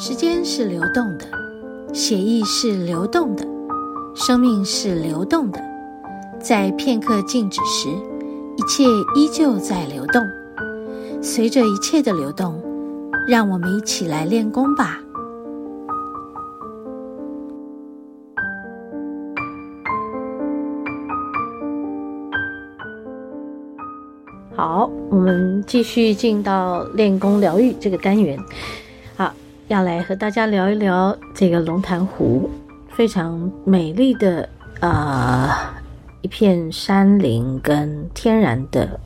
时间是流动的，血液是流动的，生命是流动的。在片刻静止时，一切依旧在流动。随着一切的流动，让我们一起来练功吧。好，我们继续进到练功疗愈这个单元。要来和大家聊一聊这个龙潭湖，非常美丽的呃一片山林跟天然的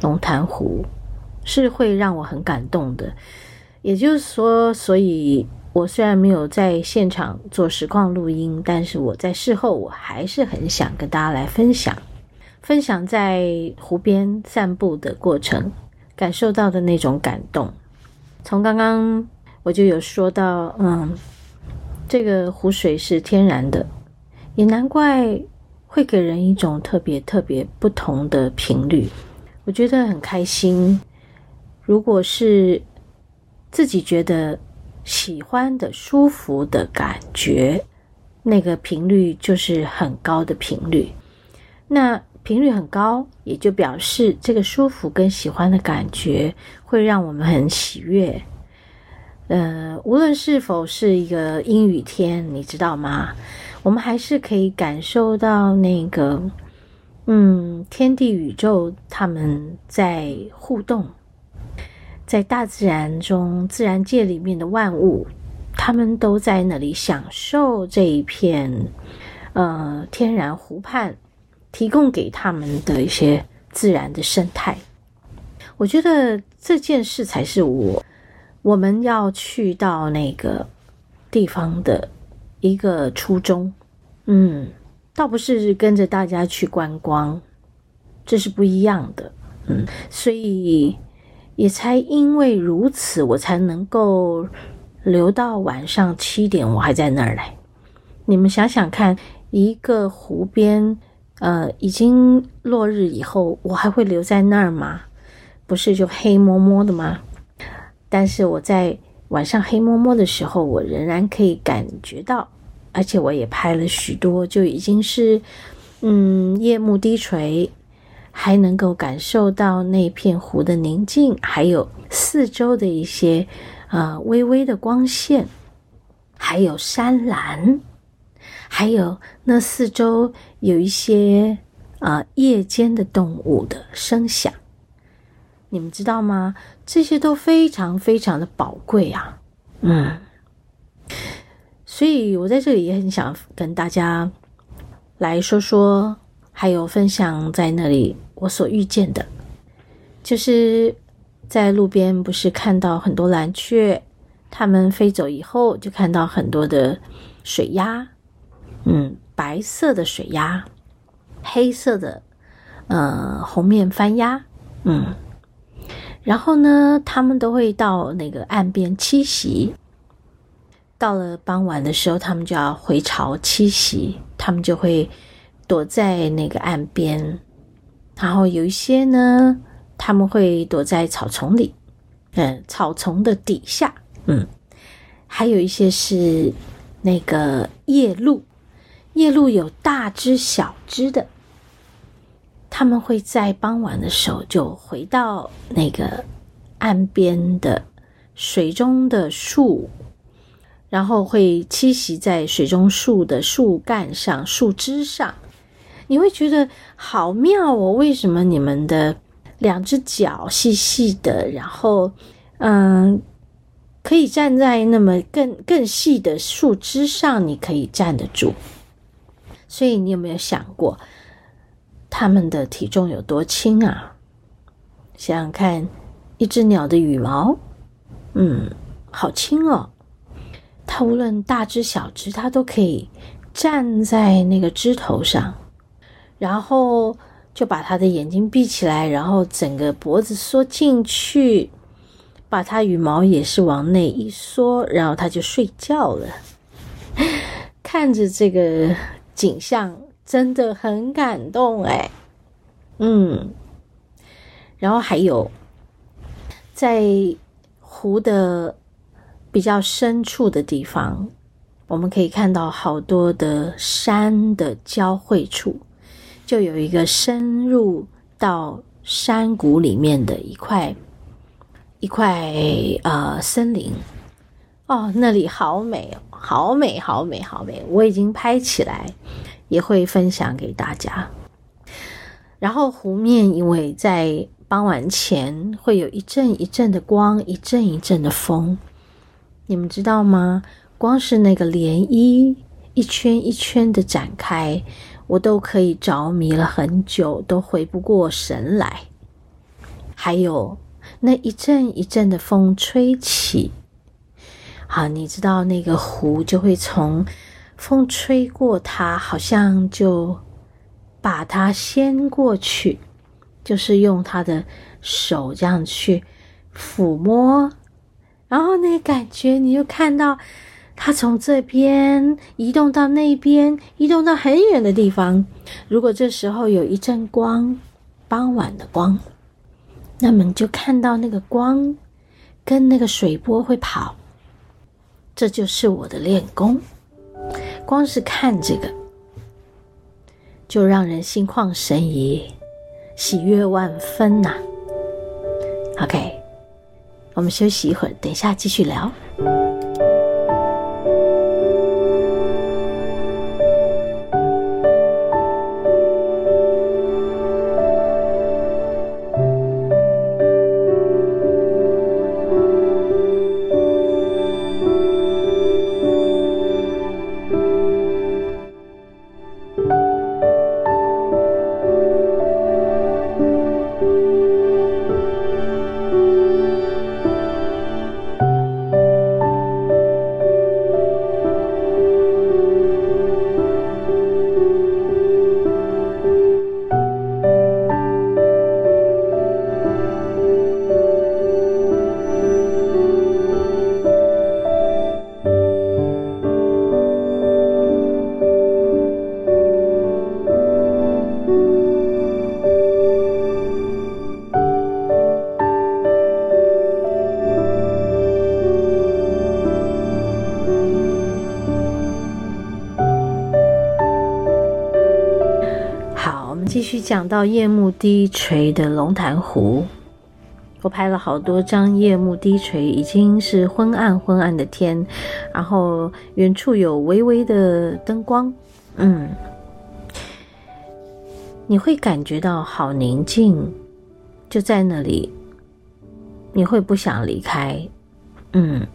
龙潭湖。是会让我很感动的，也就是说，所以我虽然没有在现场做实况录音，但是我在事后我还是很想跟大家来分享，分享在湖边散步的过程，感受到的那种感动。从刚刚我就有说到，嗯，这个湖水是天然的，也难怪会给人一种特别特别不同的频率，我觉得很开心。如果是自己觉得喜欢的、舒服的感觉，那个频率就是很高的频率。那频率很高，也就表示这个舒服跟喜欢的感觉会让我们很喜悦。呃，无论是否是一个阴雨天，你知道吗？我们还是可以感受到那个，嗯，天地宇宙他们在互动。在大自然中，自然界里面的万物，他们都在那里享受这一片，呃，天然湖畔提供给他们的一些自然的生态。我觉得这件事才是我我们要去到那个地方的一个初衷。嗯，倒不是跟着大家去观光，这是不一样的。嗯，所以。也才因为如此，我才能够留到晚上七点，我还在那儿来。你们想想看，一个湖边，呃，已经落日以后，我还会留在那儿吗？不是就黑摸摸的吗？但是我在晚上黑摸摸的时候，我仍然可以感觉到，而且我也拍了许多，就已经是，嗯，夜幕低垂。还能够感受到那片湖的宁静，还有四周的一些呃微微的光线，还有山岚，还有那四周有一些呃夜间的动物的声响，你们知道吗？这些都非常非常的宝贵啊，嗯，所以我在这里也很想跟大家来说说。还有分享在那里，我所遇见的，就是在路边，不是看到很多蓝雀，它们飞走以后，就看到很多的水鸭，嗯，白色的水鸭，黑色的，呃，红面番鸭，嗯，然后呢，它们都会到那个岸边栖息。到了傍晚的时候，它们就要回巢栖息，它们就会。躲在那个岸边，然后有一些呢，他们会躲在草丛里，嗯，草丛的底下，嗯，还有一些是那个夜鹭，夜鹭有大只小只的，他们会在傍晚的时候就回到那个岸边的水中的树，然后会栖息在水中树的树干上、树枝上。你会觉得好妙哦！为什么你们的两只脚细细的，然后嗯，可以站在那么更更细的树枝上，你可以站得住？所以你有没有想过，它们的体重有多轻啊？想想看，一只鸟的羽毛，嗯，好轻哦。它无论大只小只，它都可以站在那个枝头上。然后就把它的眼睛闭起来，然后整个脖子缩进去，把它羽毛也是往内一缩，然后它就睡觉了。看着这个景象，真的很感动哎。嗯，然后还有在湖的比较深处的地方，我们可以看到好多的山的交汇处，就有一个深入到山谷里面的一块一块呃森林。哦，那里好美哦，好美，好美，好美！我已经拍起来，也会分享给大家。然后湖面因为在傍晚前会有一阵一阵的光，一阵一阵的风，你们知道吗？光是那个涟漪一圈一圈的展开，我都可以着迷了很久，都回不过神来。还有那一阵一阵的风吹起。好，你知道那个湖就会从风吹过它，好像就把它掀过去，就是用他的手这样去抚摸，然后那感觉你就看到它从这边移动到那边，移动到很远的地方。如果这时候有一阵光，傍晚的光，那么你就看到那个光跟那个水波会跑。这就是我的练功，光是看这个，就让人心旷神怡，喜悦万分呐、OK，我们休息一会儿，等一下继续聊。讲到夜幕低垂的龙潭湖，我拍了好多张夜幕低垂，已经是昏暗昏暗的天，然后远处有微微的灯光，嗯，你会感觉到好宁静，就在那里，你会不想离开，嗯，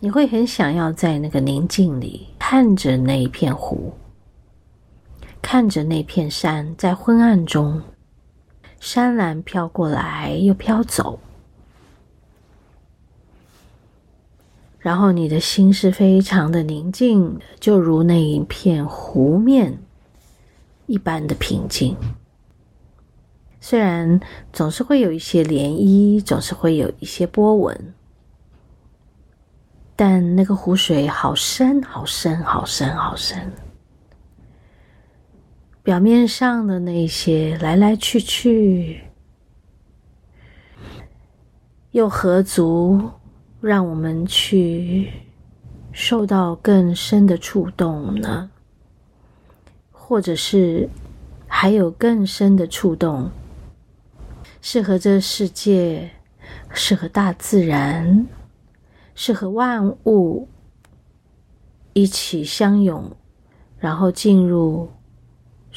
你会很想要在那个宁静里看着那一片湖。看着那片山，在昏暗中，山岚飘过来又飘走，然后你的心是非常的宁静，就如那一片湖面一般的平静。虽然总是会有一些涟漪，总是会有一些波纹，但那个湖水好深，好深，好深，好深。表面上的那些来来去去，又何足让我们去受到更深的触动呢？或者是还有更深的触动，是和这世界，是和大自然，是和万物一起相拥，然后进入。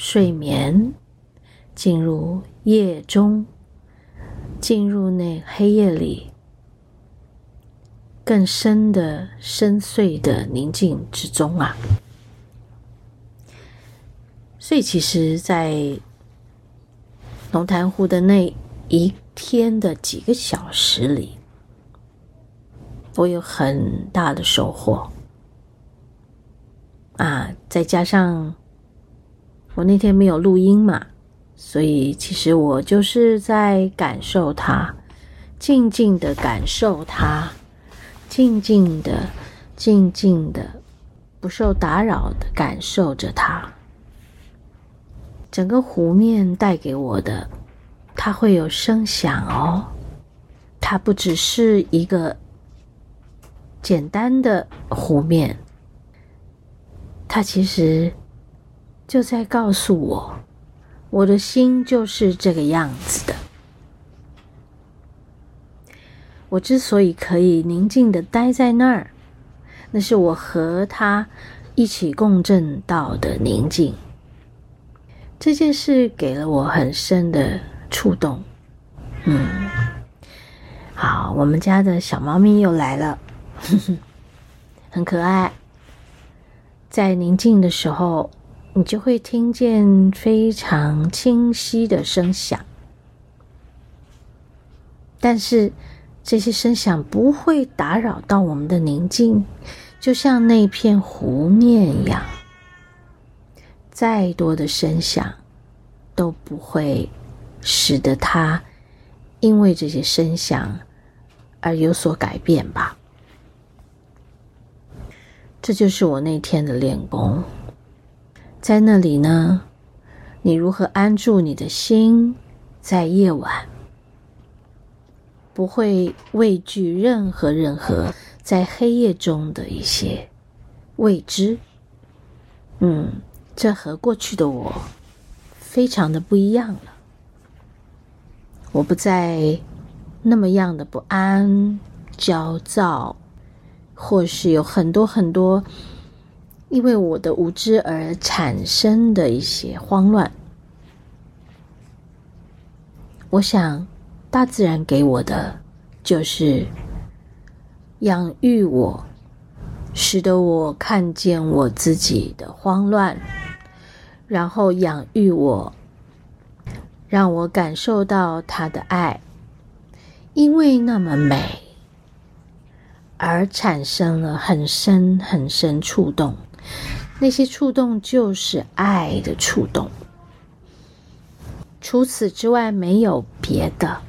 睡眠，进入夜中，进入那黑夜里更深的深邃的宁静之中啊！所以，其实，在龙潭湖的那一天的几个小时里，我有很大的收获啊！再加上。我那天没有录音嘛，所以其实我就是在感受它，静静的感受它，静静的、静静的，不受打扰的感受着它。整个湖面带给我的，它会有声响哦，它不只是一个简单的湖面，它其实就在告诉我，我的心就是这个样子的。我之所以可以宁静的待在那儿，那是我和他一起共振到的宁静。这件事给了我很深的触动。嗯，好，我们家的小猫咪又来了，呵呵，很可爱。在宁静的时候，你就会听见非常清晰的声响，但是。这些声响不会打扰到我们的宁静，就像那片湖面一样。再多的声响都不会使得它因为这些声响而有所改变吧。这就是我那天的练功。在那里呢，你如何安住你的心，在夜晚？不会畏惧任何任何在黑夜中的一些未知。嗯，这和过去的我非常的不一样了。我不再那么样的不安、焦躁，或是有很多很多因为我的无知而产生的一些慌乱。我想。大自然给我的就是养育我，使得我看见我自己的慌乱，然后养育我，让我感受到他的爱，因为那么美而产生了很深很深触动，那些触动就是爱的触动，除此之外没有别的。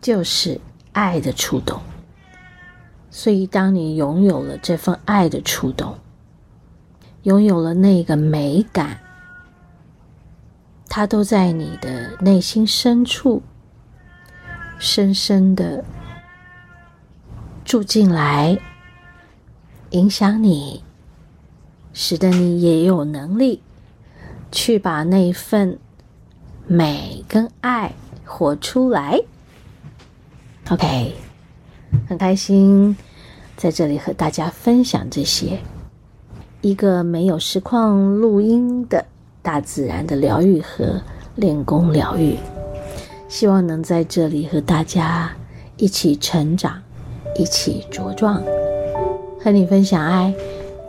就是爱的触动，所以当你拥有了这份爱的触动，拥有了那个美感，它都在你的内心深处，深深的住进来，影响你，使得你也有能力去把那份美跟爱活出来。OK，很开心在这里和大家分享这些，一个没有实况录音的大自然的疗愈和练功疗愈，希望能在这里和大家一起成长，一起茁壮，和你分享爱。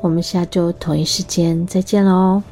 我们下周同一时间再见喽。